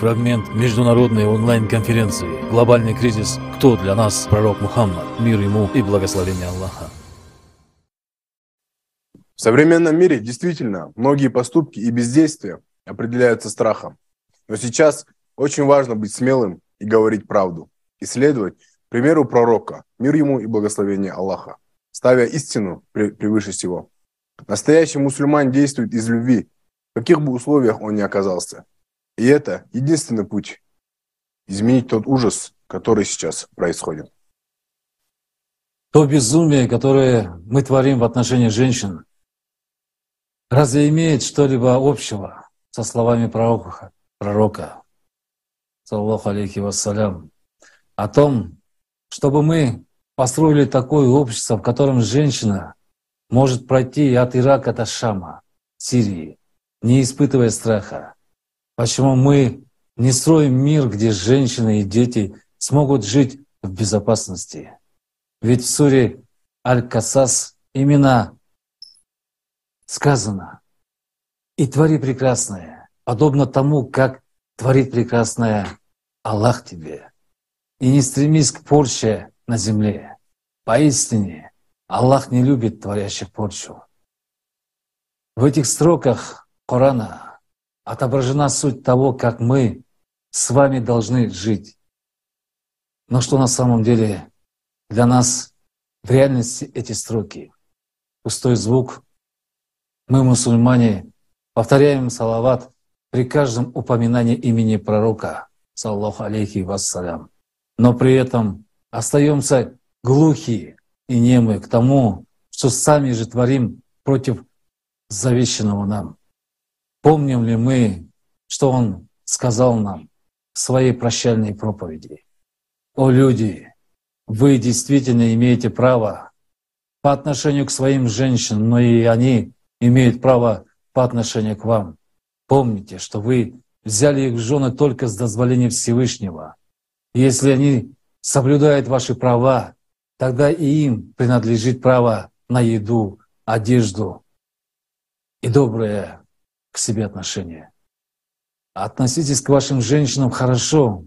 фрагмент международной онлайн-конференции «Глобальный кризис. Кто для нас пророк Мухаммад? Мир ему и благословение Аллаха». В современном мире действительно многие поступки и бездействия определяются страхом. Но сейчас очень важно быть смелым и говорить правду, исследовать примеру пророка, мир ему и благословение Аллаха, ставя истину превыше всего. Настоящий мусульман действует из любви, в каких бы условиях он ни оказался. И это единственный путь изменить тот ужас, который сейчас происходит. То безумие, которое мы творим в отношении женщин, разве имеет что-либо общего со словами пророка, пророка саллаху алейхи вассалям, о том, чтобы мы построили такое общество, в котором женщина может пройти от Ирака до Шама, Сирии, не испытывая страха. Почему мы не строим мир, где женщины и дети смогут жить в безопасности? Ведь в суре Аль-Касас именно сказано «И твори прекрасное, подобно тому, как творит прекрасное Аллах тебе, и не стремись к порче на земле. Поистине, Аллах не любит творящих порчу». В этих строках Корана отображена суть того, как мы с вами должны жить. Но что на самом деле для нас в реальности эти строки? Пустой звук. Мы, мусульмане, повторяем салават при каждом упоминании имени пророка, саллаху алейхи вассалям. Но при этом остаемся глухие и немы к тому, что сами же творим против завещанного нам. Помним ли мы, что Он сказал нам в своей прощальной проповеди? «О люди, вы действительно имеете право по отношению к своим женщинам, но и они имеют право по отношению к вам. Помните, что вы взяли их в жены только с дозволения Всевышнего. Если они соблюдают ваши права, тогда и им принадлежит право на еду, одежду и доброе к себе отношения. Относитесь к вашим женщинам хорошо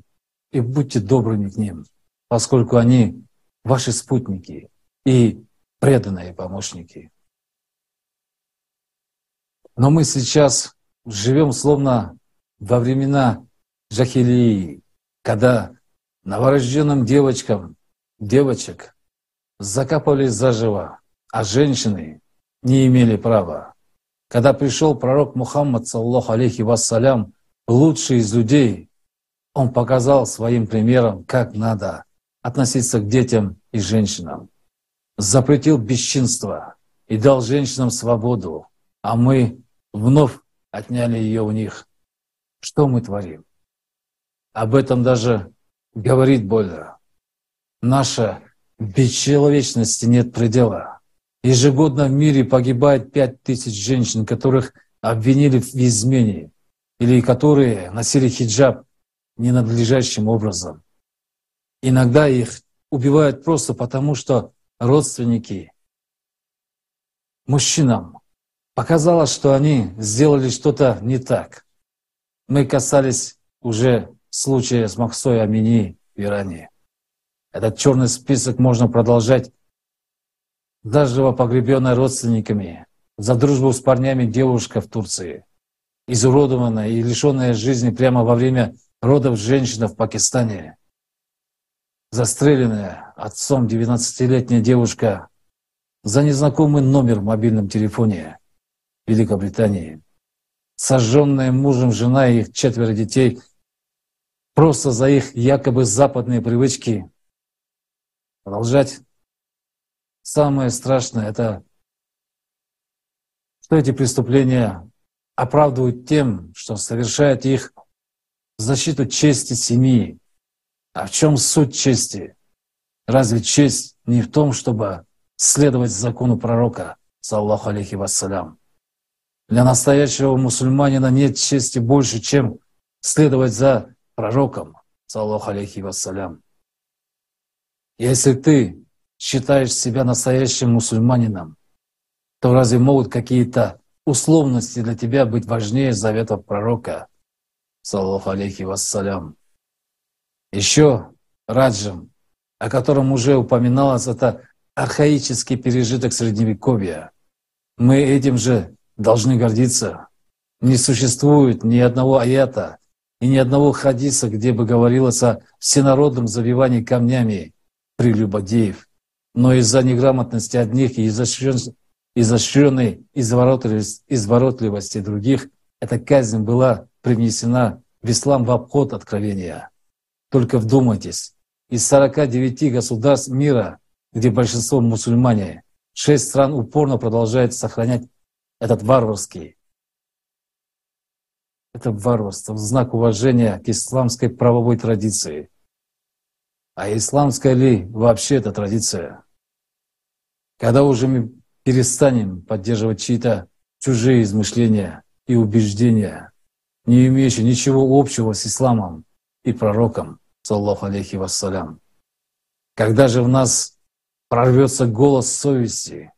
и будьте добрыми к ним, поскольку они ваши спутники и преданные помощники. Но мы сейчас живем словно во времена Жахилии, когда новорожденным девочкам, девочек закапывали заживо, а женщины не имели права когда пришел пророк Мухаммад, саллаху алейхи вассалям, лучший из людей, он показал своим примером, как надо относиться к детям и женщинам. Запретил бесчинство и дал женщинам свободу, а мы вновь отняли ее у них. Что мы творим? Об этом даже говорить больно. Наша бесчеловечности нет предела. Ежегодно в мире погибает пять тысяч женщин, которых обвинили в измене или которые носили хиджаб ненадлежащим образом. Иногда их убивают просто потому, что родственники мужчинам показалось, что они сделали что-то не так. Мы касались уже случая с Махсой Амини в Иране. Этот черный список можно продолжать заживо погребенная родственниками, за дружбу с парнями девушка в Турции, изуродованная и лишенная жизни прямо во время родов женщина в Пакистане, застреленная отцом 19-летняя девушка за незнакомый номер в мобильном телефоне Великобритании, сожженная мужем жена и их четверо детей просто за их якобы западные привычки продолжать Самое страшное — это что эти преступления оправдывают тем, что совершают их в защиту чести семьи. А в чем суть чести? Разве честь не в том, чтобы следовать закону пророка, саллаху алейхи вассалям? Для настоящего мусульманина нет чести больше, чем следовать за пророком, саллаху алейхи вассалям. Если ты считаешь себя настоящим мусульманином, то разве могут какие-то условности для тебя быть важнее заветов пророка? саллаху алейхи вассалям. Еще раджам, о котором уже упоминалось, это архаический пережиток Средневековья. Мы этим же должны гордиться. Не существует ни одного аята и ни одного хадиса, где бы говорилось о всенародном забивании камнями прелюбодеев. Но из-за неграмотности одних и изощренной изворотливости других эта казнь была привнесена в ислам в обход откровения. Только вдумайтесь, из 49 государств мира, где большинство мусульмане, шесть стран упорно продолжают сохранять этот варварский, это варварство в знак уважения к исламской правовой традиции. А исламская ли вообще эта традиция? Когда уже мы перестанем поддерживать чьи-то чужие измышления и убеждения, не имеющие ничего общего с исламом и пророком, саллаху алейхи вассалям. Когда же в нас прорвется голос совести,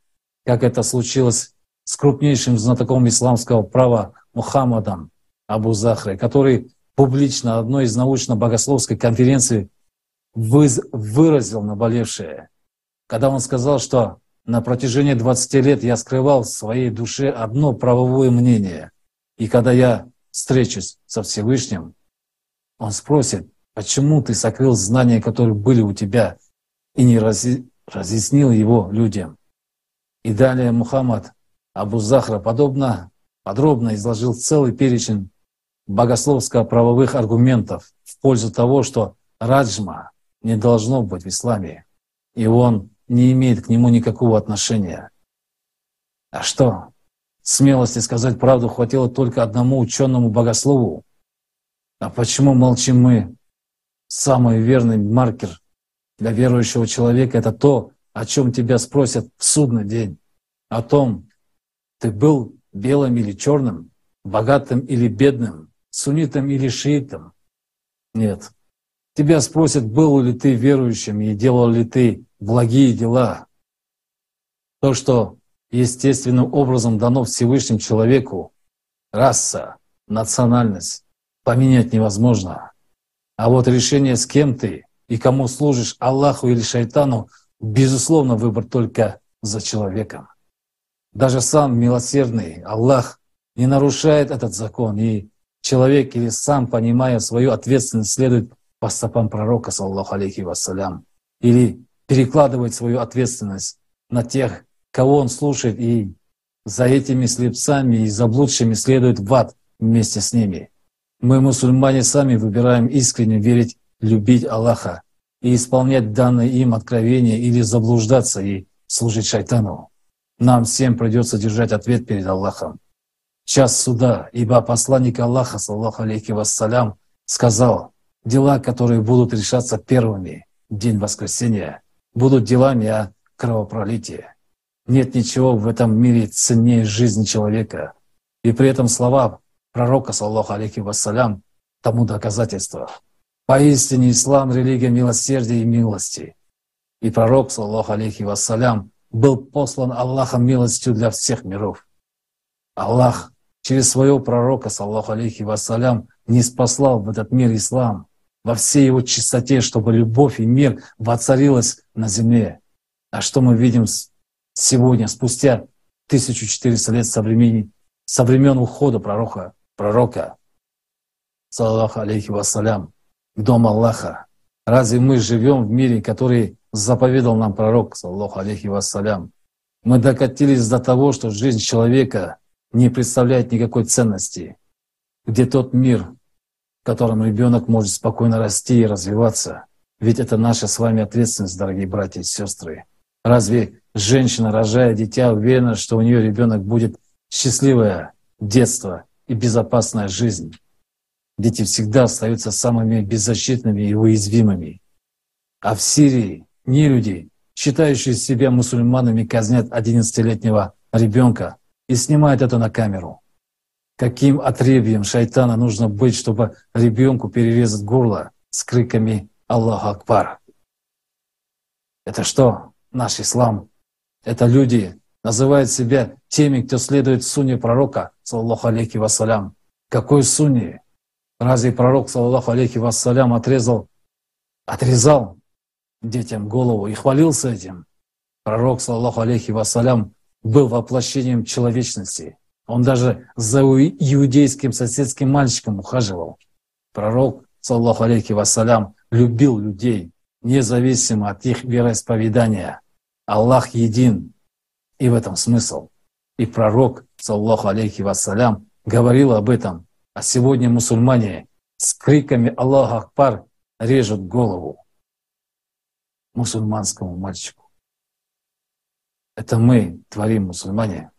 как это случилось с крупнейшим знатоком исламского права Мухаммадом Абу Захрой, который публично одной из научно-богословской конференций выразил наболевшее, когда он сказал, что на протяжении 20 лет я скрывал в своей душе одно правовое мнение. И когда я встречусь со Всевышним, он спросит, почему ты сокрыл знания, которые были у тебя, и не разъяснил его людям. И далее Мухаммад Абу Захра подобно, подробно изложил целый перечень богословско-правовых аргументов в пользу того, что раджма не должно быть в исламе. И он не имеет к нему никакого отношения. А что? Смелости сказать правду хватило только одному ученому богослову. А почему молчим мы? Самый верный маркер для верующего человека – это то, о чем тебя спросят в судный день. О том, ты был белым или черным, богатым или бедным, суннитом или шиитом. Нет. Тебя спросят, был ли ты верующим и делал ли ты благие дела. То, что естественным образом дано Всевышним человеку, раса, национальность, поменять невозможно. А вот решение, с кем ты и кому служишь, Аллаху или шайтану, безусловно, выбор только за человеком. Даже сам милосердный Аллах не нарушает этот закон, и человек или сам, понимая свою ответственность, следует по стопам пророка, саллаху алейхи вассалям, или перекладывает свою ответственность на тех, кого он слушает, и за этими слепцами и заблудшими следует в ад вместе с ними. Мы, мусульмане, сами выбираем искренне верить, любить Аллаха и исполнять данное им откровение или заблуждаться и служить шайтану. Нам всем придется держать ответ перед Аллахом. Час суда, ибо посланник Аллаха, саллаху алейхи вассалям, сказал, дела, которые будут решаться первыми в день воскресения, будут делами о кровопролитии. Нет ничего в этом мире ценнее жизни человека. И при этом слова пророка, саллаху алейхи вассалям, тому доказательство. Поистине ислам – религия милосердия и милости. И пророк, саллаху алейхи вассалям, был послан Аллахом милостью для всех миров. Аллах через своего пророка, саллаху алейхи вассалям, не спаслал в этот мир ислам, во всей его чистоте, чтобы любовь и мир воцарилась на земле. А что мы видим сегодня, спустя 1400 лет со времени, со времен ухода пророка, пророка, саллаху алейхи вассалям, в дом Аллаха. Разве мы живем в мире, который заповедал нам пророк, саллаху алейхи вассалям? Мы докатились до того, что жизнь человека не представляет никакой ценности, где тот мир, в котором ребенок может спокойно расти и развиваться. Ведь это наша с вами ответственность, дорогие братья и сестры. Разве женщина, рожая дитя, уверена, что у нее ребенок будет счастливое детство и безопасная жизнь? Дети всегда остаются самыми беззащитными и уязвимыми. А в Сирии не люди, считающие себя мусульманами, казнят 11-летнего ребенка и снимают это на камеру каким отребьем шайтана нужно быть, чтобы ребенку перерезать горло с криками «Аллаху Акбар». Это что? Наш ислам. Это люди называют себя теми, кто следует сунне пророка, саллаху алейки вассалям. Какой сунне? Разве пророк, саллаху алейхи вассалям, отрезал, отрезал детям голову и хвалился этим? Пророк, саллаху алейхи вассалям, был воплощением человечности. Он даже за иудейским соседским мальчиком ухаживал. Пророк, саллаху алейхи вассалям, любил людей, независимо от их вероисповедания. Аллах един, и в этом смысл. И пророк, саллаху алейхи вассалям, говорил об этом. А сегодня мусульмане с криками «Аллах Акбар» режут голову мусульманскому мальчику. Это мы творим, мусульмане.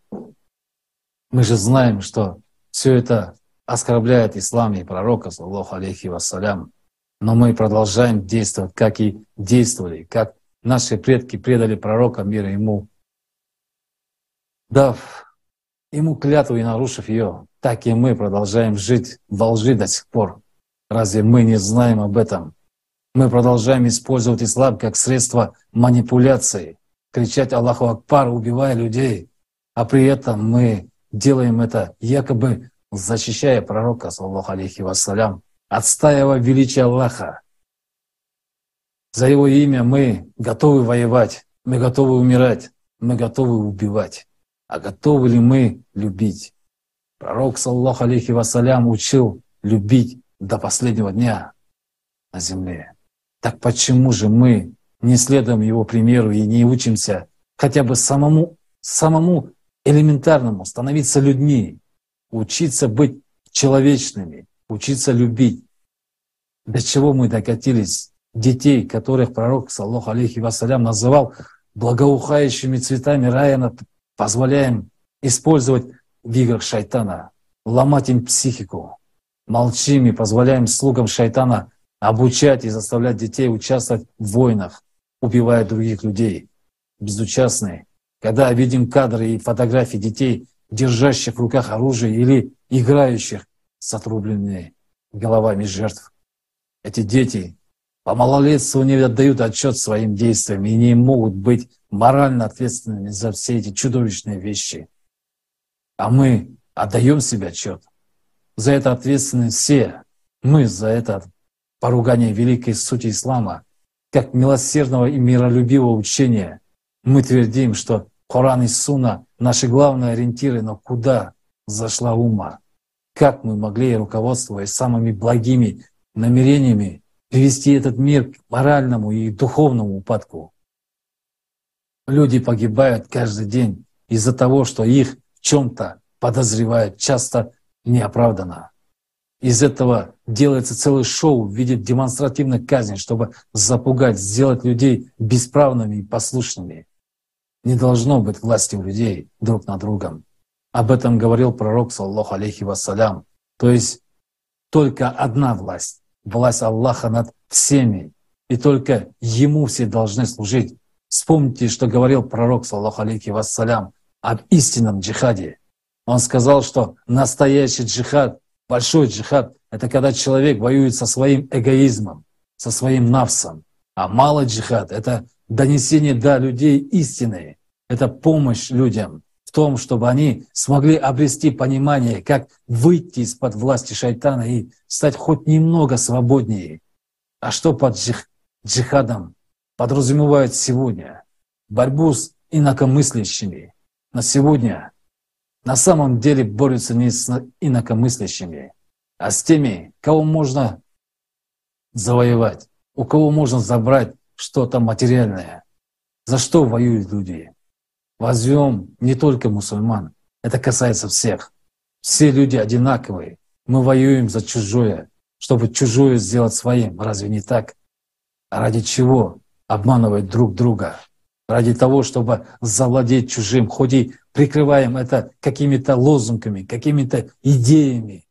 Мы же знаем, что все это оскорбляет ислам и пророка, саллаху алейхи вассалям. Но мы продолжаем действовать, как и действовали, как наши предки предали пророка мира ему, дав ему клятву и нарушив ее, так и мы продолжаем жить во лжи до сих пор. Разве мы не знаем об этом? Мы продолжаем использовать ислам как средство манипуляции, кричать Аллаху Акбар, убивая людей, а при этом мы делаем это якобы защищая пророка, саллаху алейхи вассалям, отстаивая величие Аллаха. За его имя мы готовы воевать, мы готовы умирать, мы готовы убивать. А готовы ли мы любить? Пророк, саллаху алейхи вассалям, учил любить до последнего дня на земле. Так почему же мы не следуем его примеру и не учимся хотя бы самому, самому элементарному становиться людьми, учиться быть человечными, учиться любить. До чего мы докатились детей, которых пророк, саллаху алейхи вассалям, называл благоухающими цветами рая, позволяем использовать в играх шайтана, ломать им психику. Молчим и позволяем слугам шайтана обучать и заставлять детей участвовать в войнах, убивая других людей. Безучастные. Когда видим кадры и фотографии детей, держащих в руках оружие или играющих с отрубленными головами жертв. Эти дети по малолетству не отдают отчет своим действиям и не могут быть морально ответственными за все эти чудовищные вещи. А мы отдаем себе отчет. За это ответственны все. Мы за это поругание великой сути ислама, как милосердного и миролюбивого учения. Мы твердим, что Коран и Суна — наши главные ориентиры, но куда зашла ума? Как мы могли, руководствуясь самыми благими намерениями, привести этот мир к моральному и духовному упадку? Люди погибают каждый день из-за того, что их в чем-то подозревают, часто неоправданно. Из этого делается целый шоу в виде демонстративной казни, чтобы запугать, сделать людей бесправными и послушными. Не должно быть власти у людей друг над другом. Об этом говорил пророк, саллаху алейхи вассалям. То есть только одна власть, власть Аллаха над всеми, и только Ему все должны служить. Вспомните, что говорил пророк, саллаху алейхи вассалям, об истинном джихаде. Он сказал, что настоящий джихад, большой джихад, это когда человек воюет со своим эгоизмом, со своим навсом. А малый джихад — это донесение до людей истины. Это помощь людям в том, чтобы они смогли обрести понимание, как выйти из-под власти шайтана и стать хоть немного свободнее. А что под джих, джихадом подразумевает сегодня? Борьбу с инакомыслящими. На сегодня на самом деле борются не с инакомыслящими, а с теми, кого можно завоевать, у кого можно забрать что-то материальное. За что воюют люди? Возьмем не только мусульман, это касается всех. Все люди одинаковые. Мы воюем за чужое, чтобы чужое сделать своим. Разве не так? Ради чего обманывать друг друга? Ради того, чтобы завладеть чужим, хоть и прикрываем это какими-то лозунгами, какими-то идеями.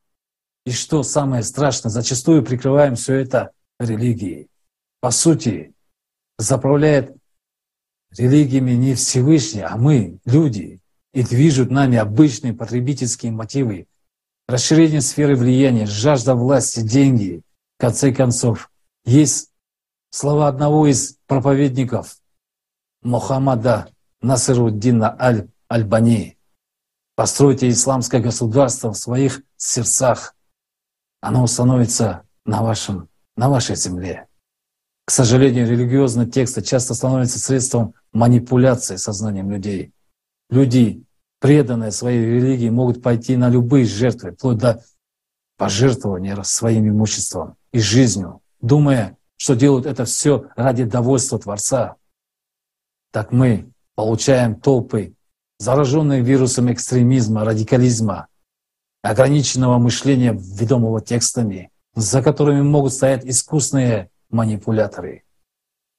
И что самое страшное, зачастую прикрываем все это религией. По сути, заправляет религиями не Всевышний, а мы, люди, и движут нами обычные потребительские мотивы, расширение сферы влияния, жажда власти, деньги. В конце концов, есть слова одного из проповедников Мухаммада Насируддина Аль-Альбани. Постройте исламское государство в своих сердцах, оно установится на, вашем, на вашей земле. К сожалению, религиозные тексты часто становятся средством манипуляции сознанием людей. Люди, преданные своей религии, могут пойти на любые жертвы, вплоть до пожертвования своим имуществом и жизнью, думая, что делают это все ради довольства Творца. Так мы получаем толпы, зараженные вирусом экстремизма, радикализма, ограниченного мышления, ведомого текстами, за которыми могут стоять искусные манипуляторы.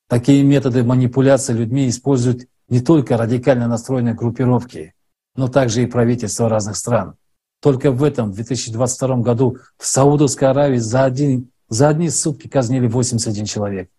Такие методы манипуляции людьми используют не только радикально настроенные группировки, но также и правительства разных стран. Только в этом, в 2022 году, в Саудовской Аравии за, один, за одни сутки казнили 81 человек.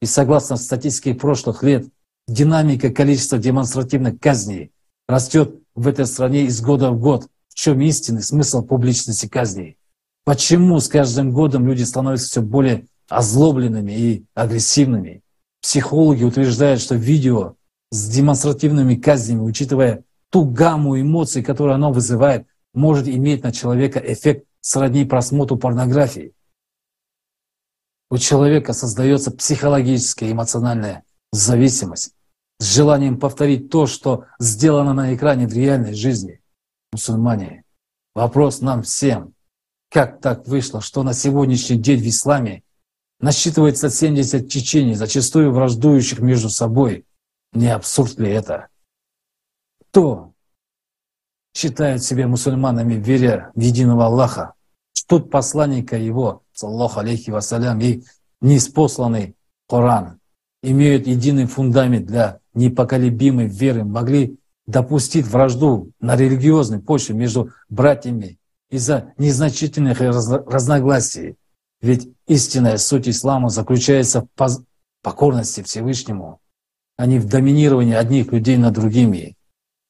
И согласно статистике прошлых лет, динамика количества демонстративных казней растет в этой стране из года в год чем истинный смысл публичности казней. Почему с каждым годом люди становятся все более озлобленными и агрессивными? Психологи утверждают, что видео с демонстративными казнями, учитывая ту гамму эмоций, которую оно вызывает, может иметь на человека эффект сродни просмотру порнографии. У человека создается психологическая эмоциональная зависимость с желанием повторить то, что сделано на экране в реальной жизни мусульмане, вопрос нам всем. Как так вышло, что на сегодняшний день в исламе насчитывается 70 течений, зачастую враждующих между собой? Не абсурд ли это? Кто считает себя мусульманами, веря в единого Аллаха, ждут посланника Его, саллаху алейхи вассалям, и неспосланный Коран, имеют единый фундамент для непоколебимой веры, могли допустить вражду на религиозной почве между братьями из-за незначительных разногласий. Ведь истинная суть ислама заключается в покорности Всевышнему, а не в доминировании одних людей над другими.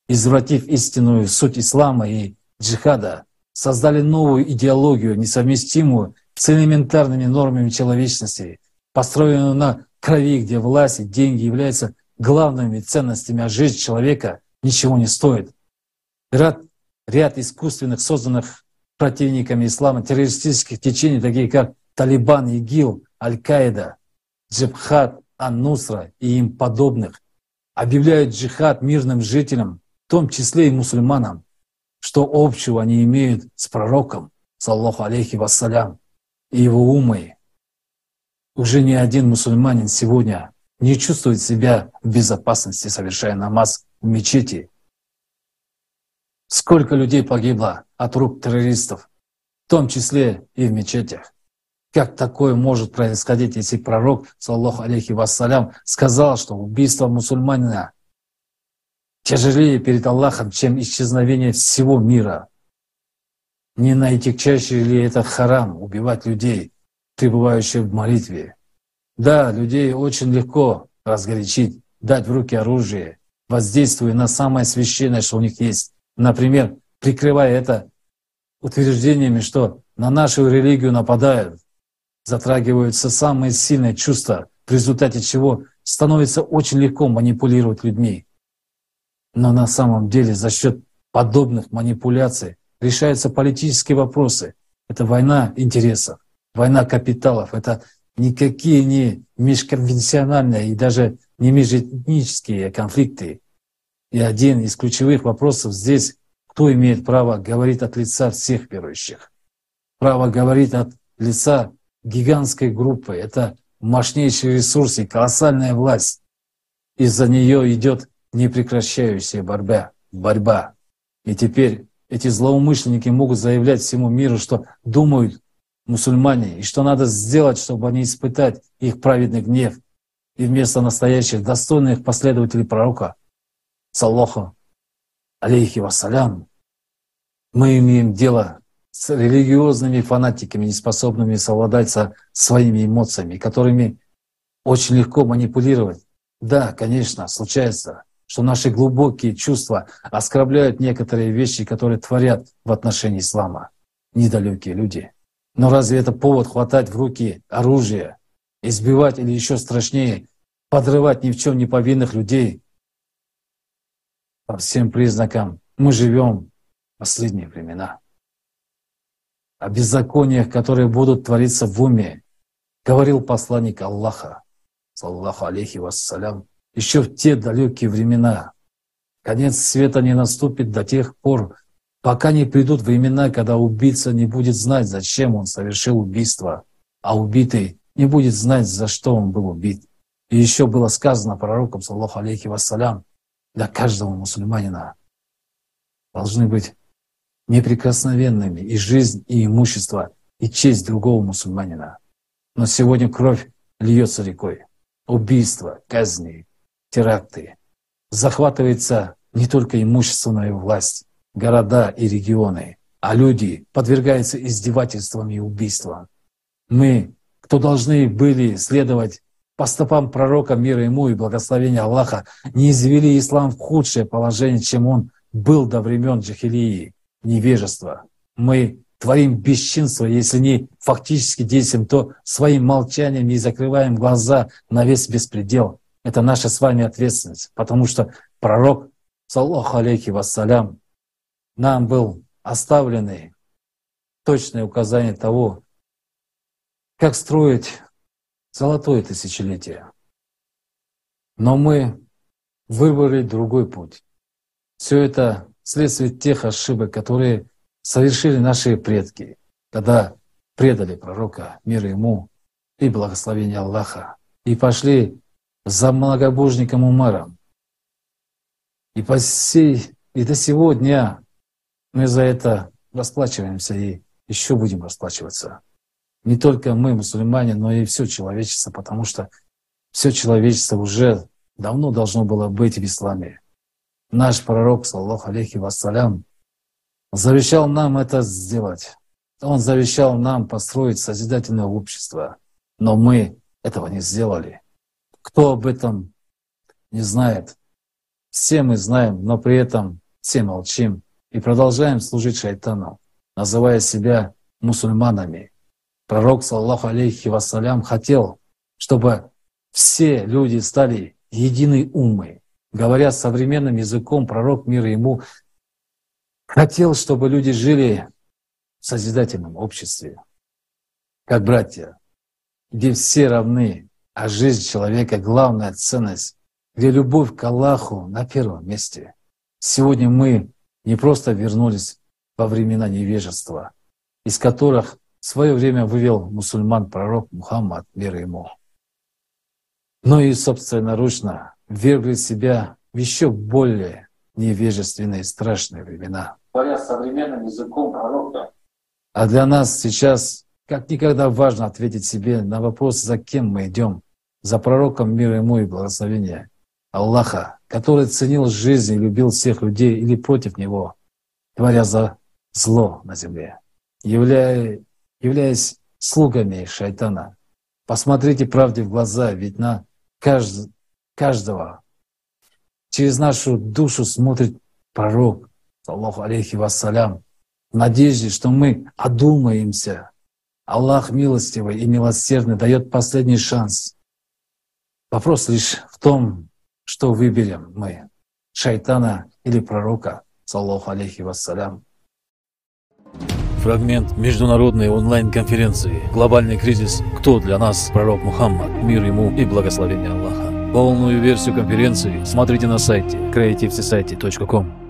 Извратив истинную суть ислама и джихада, создали новую идеологию, несовместимую с элементарными нормами человечности, построенную на крови, где власть и деньги являются главными ценностями, а жизнь человека ничего не стоит. Ряд, ряд искусственных, созданных противниками ислама террористических течений, такие как Талибан, ИГИЛ, Аль-Каида, Джибхат, Ан-Нусра и им подобных, объявляют джихад мирным жителям, в том числе и мусульманам, что общего они имеют с пророком, саллаху алейхи вассалям, и его умой. Уже ни один мусульманин сегодня не чувствует себя в безопасности, совершая намаз в мечети. Сколько людей погибло от рук террористов, в том числе и в мечетях. Как такое может происходить, если пророк, саллаху алейхи вассалям, сказал, что убийство мусульманина тяжелее перед Аллахом, чем исчезновение всего мира? Не наитягчайший ли это харам убивать людей, пребывающих в молитве? Да, людей очень легко разгорячить, дать в руки оружие, воздействуя на самое священное, что у них есть. Например, прикрывая это утверждениями, что на нашу религию нападают, затрагиваются самые сильные чувства, в результате чего становится очень легко манипулировать людьми. Но на самом деле за счет подобных манипуляций решаются политические вопросы. Это война интересов, война капиталов, это никакие не межконвенциональные и даже не межэтнические конфликты. И один из ключевых вопросов здесь, кто имеет право говорить от лица всех верующих. Право говорить от лица гигантской группы. Это мощнейший ресурс и колоссальная власть. Из-за нее идет непрекращающая борьба. борьба. И теперь эти злоумышленники могут заявлять всему миру, что думают мусульмане, и что надо сделать, чтобы они испытать их праведный гнев, и вместо настоящих достойных последователей пророка, саллаху, алейхи вассалям, мы имеем дело с религиозными фанатиками, не способными совладать со своими эмоциями, которыми очень легко манипулировать. Да, конечно, случается, что наши глубокие чувства оскорбляют некоторые вещи, которые творят в отношении ислама недалекие люди. Но разве это повод хватать в руки оружие, избивать или еще страшнее, подрывать ни в чем не повинных людей? По всем признакам мы живем в последние времена. о беззакониях, которые будут твориться в уме, говорил посланник Аллаха, саллаху алейхи вассалям, еще в те далекие времена. Конец света не наступит до тех пор, пока не придут времена, когда убийца не будет знать, зачем он совершил убийство, а убитый не будет знать, за что он был убит. И еще было сказано пророком, саллаху алейхи вассалям, для каждого мусульманина должны быть неприкосновенными и жизнь, и имущество, и честь другого мусульманина. Но сегодня кровь льется рекой. Убийства, казни, теракты. Захватывается не только имущественная власть, города и регионы, а люди подвергаются издевательствам и убийствам. Мы, кто должны были следовать по стопам пророка мира ему и благословения Аллаха, не извели ислам в худшее положение, чем он был до времен джахилии невежества. Мы творим бесчинство, если не фактически действуем, то своим молчанием не закрываем глаза на весь беспредел. Это наша с вами ответственность, потому что пророк, саллаху алейхи вассалям, нам был оставлены точное указание того, как строить золотое тысячелетие. Но мы выбрали другой путь. Все это следствие тех ошибок, которые совершили наши предки, когда предали пророка, мир ему и благословение Аллаха, и пошли за многобожником Умаром. И, по сей, и до сего дня мы за это расплачиваемся и еще будем расплачиваться. Не только мы, мусульмане, но и все человечество, потому что все человечество уже давно должно было быть в исламе. Наш пророк, саллаху алейхи вассалям, завещал нам это сделать. Он завещал нам построить созидательное общество. Но мы этого не сделали. Кто об этом не знает? Все мы знаем, но при этом все молчим и продолжаем служить шайтану, называя себя мусульманами. Пророк, саллаху алейхи вассалям, хотел, чтобы все люди стали единой умой, Говоря современным языком, пророк мира ему хотел, чтобы люди жили в созидательном обществе, как братья, где все равны, а жизнь человека — главная ценность, где любовь к Аллаху на первом месте. Сегодня мы не просто вернулись во времена невежества, из которых в свое время вывел мусульман пророк Мухаммад, мир ему, но и собственноручно вергли себя в еще более невежественные и страшные времена. Говоря современным языком пророка. А для нас сейчас как никогда важно ответить себе на вопрос, за кем мы идем. За пророком мира ему и благословения Аллаха, который ценил жизнь и любил всех людей или против него, творя за зло на земле, являя, являясь слугами шайтана. Посмотрите правде в глаза, ведь на кажд, каждого. Через нашу душу смотрит пророк, Аллаху алейхи вассалям, в надежде, что мы одумаемся. Аллах милостивый и милосердный дает последний шанс. Вопрос лишь в том, что выберем мы, шайтана или пророка, саллаху алейхи вассалям. Фрагмент международной онлайн-конференции «Глобальный кризис. Кто для нас пророк Мухаммад? Мир ему и благословение Аллаха». Полную версию конференции смотрите на сайте creativesociety.com.